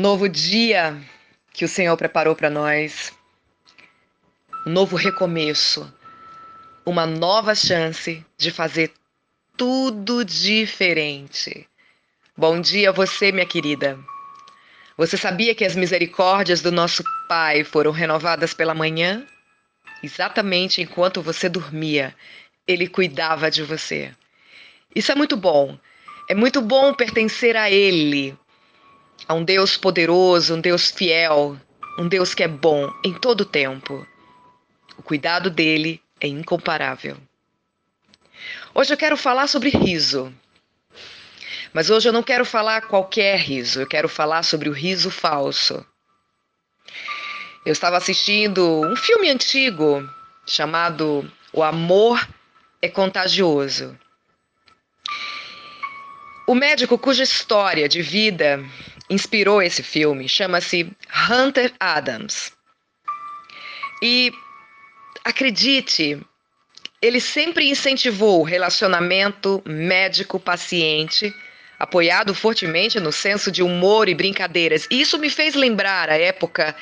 Novo dia que o Senhor preparou para nós, um novo recomeço, uma nova chance de fazer tudo diferente. Bom dia a você, minha querida. Você sabia que as misericórdias do nosso Pai foram renovadas pela manhã? Exatamente enquanto você dormia, Ele cuidava de você. Isso é muito bom. É muito bom pertencer a Ele, a um Deus poderoso, um Deus fiel, um Deus que é bom em todo o tempo. O cuidado dele é incomparável. Hoje eu quero falar sobre riso. Mas hoje eu não quero falar qualquer riso, eu quero falar sobre o riso falso. Eu estava assistindo um filme antigo chamado O Amor é Contagioso. O médico cuja história de vida inspirou esse filme chama-se Hunter Adams. E acredite, ele sempre incentivou o relacionamento médico-paciente, apoiado fortemente no senso de humor e brincadeiras. E isso me fez lembrar a época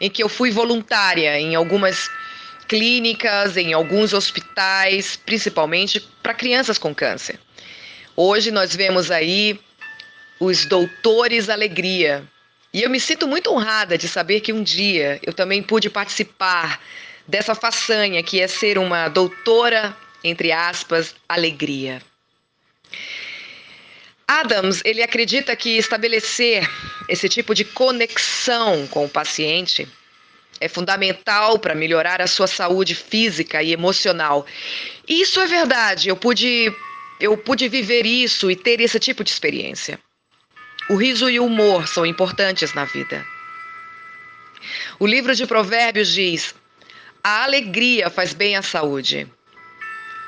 em que eu fui voluntária em algumas clínicas, em alguns hospitais, principalmente para crianças com câncer. Hoje nós vemos aí os doutores alegria. E eu me sinto muito honrada de saber que um dia eu também pude participar dessa façanha que é ser uma doutora, entre aspas, alegria. Adams, ele acredita que estabelecer esse tipo de conexão com o paciente é fundamental para melhorar a sua saúde física e emocional. E isso é verdade, eu pude eu pude viver isso e ter esse tipo de experiência. O riso e o humor são importantes na vida. O livro de Provérbios diz: a alegria faz bem à saúde.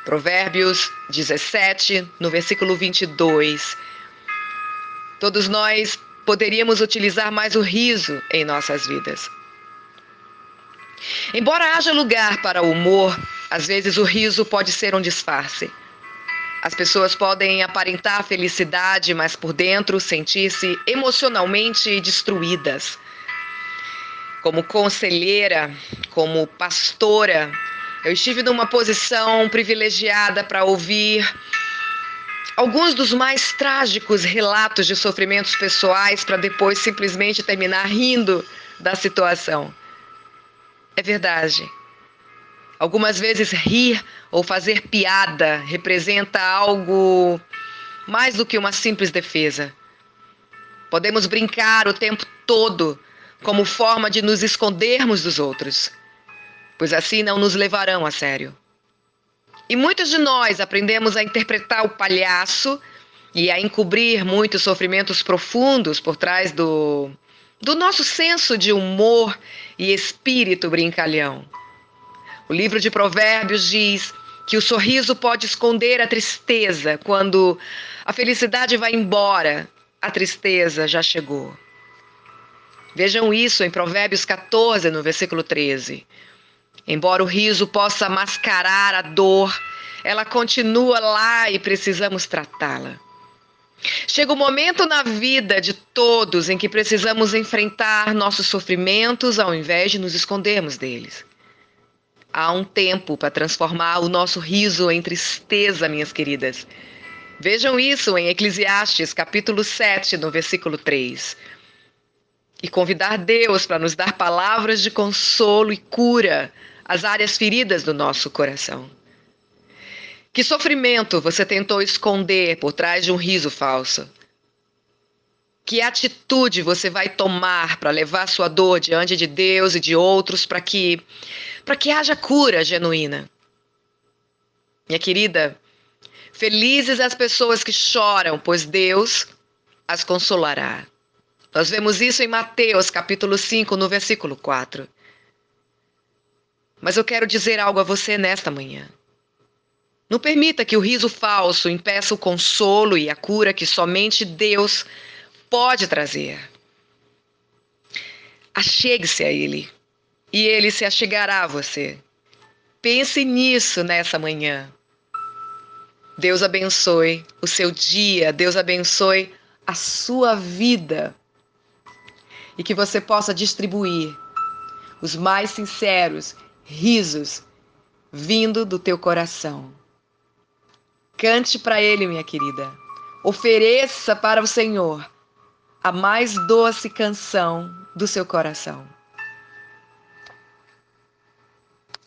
Provérbios 17, no versículo 22. Todos nós poderíamos utilizar mais o riso em nossas vidas. Embora haja lugar para o humor, às vezes o riso pode ser um disfarce. As pessoas podem aparentar felicidade, mas por dentro sentir-se emocionalmente destruídas. Como conselheira, como pastora, eu estive numa posição privilegiada para ouvir alguns dos mais trágicos relatos de sofrimentos pessoais para depois simplesmente terminar rindo da situação. É verdade. Algumas vezes rir ou fazer piada representa algo mais do que uma simples defesa. Podemos brincar o tempo todo como forma de nos escondermos dos outros, pois assim não nos levarão a sério. E muitos de nós aprendemos a interpretar o palhaço e a encobrir muitos sofrimentos profundos por trás do, do nosso senso de humor e espírito brincalhão. O livro de Provérbios diz que o sorriso pode esconder a tristeza quando a felicidade vai embora, a tristeza já chegou. Vejam isso em Provérbios 14, no versículo 13. Embora o riso possa mascarar a dor, ela continua lá e precisamos tratá-la. Chega o um momento na vida de todos em que precisamos enfrentar nossos sofrimentos ao invés de nos escondermos deles. Há um tempo para transformar o nosso riso em tristeza, minhas queridas. Vejam isso em Eclesiastes, capítulo 7, no versículo 3. E convidar Deus para nos dar palavras de consolo e cura às áreas feridas do nosso coração. Que sofrimento você tentou esconder por trás de um riso falso? Que atitude você vai tomar para levar sua dor diante de Deus e de outros para que para que haja cura genuína? Minha querida, felizes as pessoas que choram, pois Deus as consolará. Nós vemos isso em Mateus, capítulo 5, no versículo 4. Mas eu quero dizer algo a você nesta manhã. Não permita que o riso falso impeça o consolo e a cura que somente Deus pode trazer. Achegue-se a Ele e Ele se achegará a você. Pense nisso nessa manhã. Deus abençoe o seu dia, Deus abençoe a sua vida. e que você possa distribuir os mais sinceros risos vindo do teu coração. Cante para Ele, minha querida. Ofereça para o Senhor a mais doce canção do seu coração.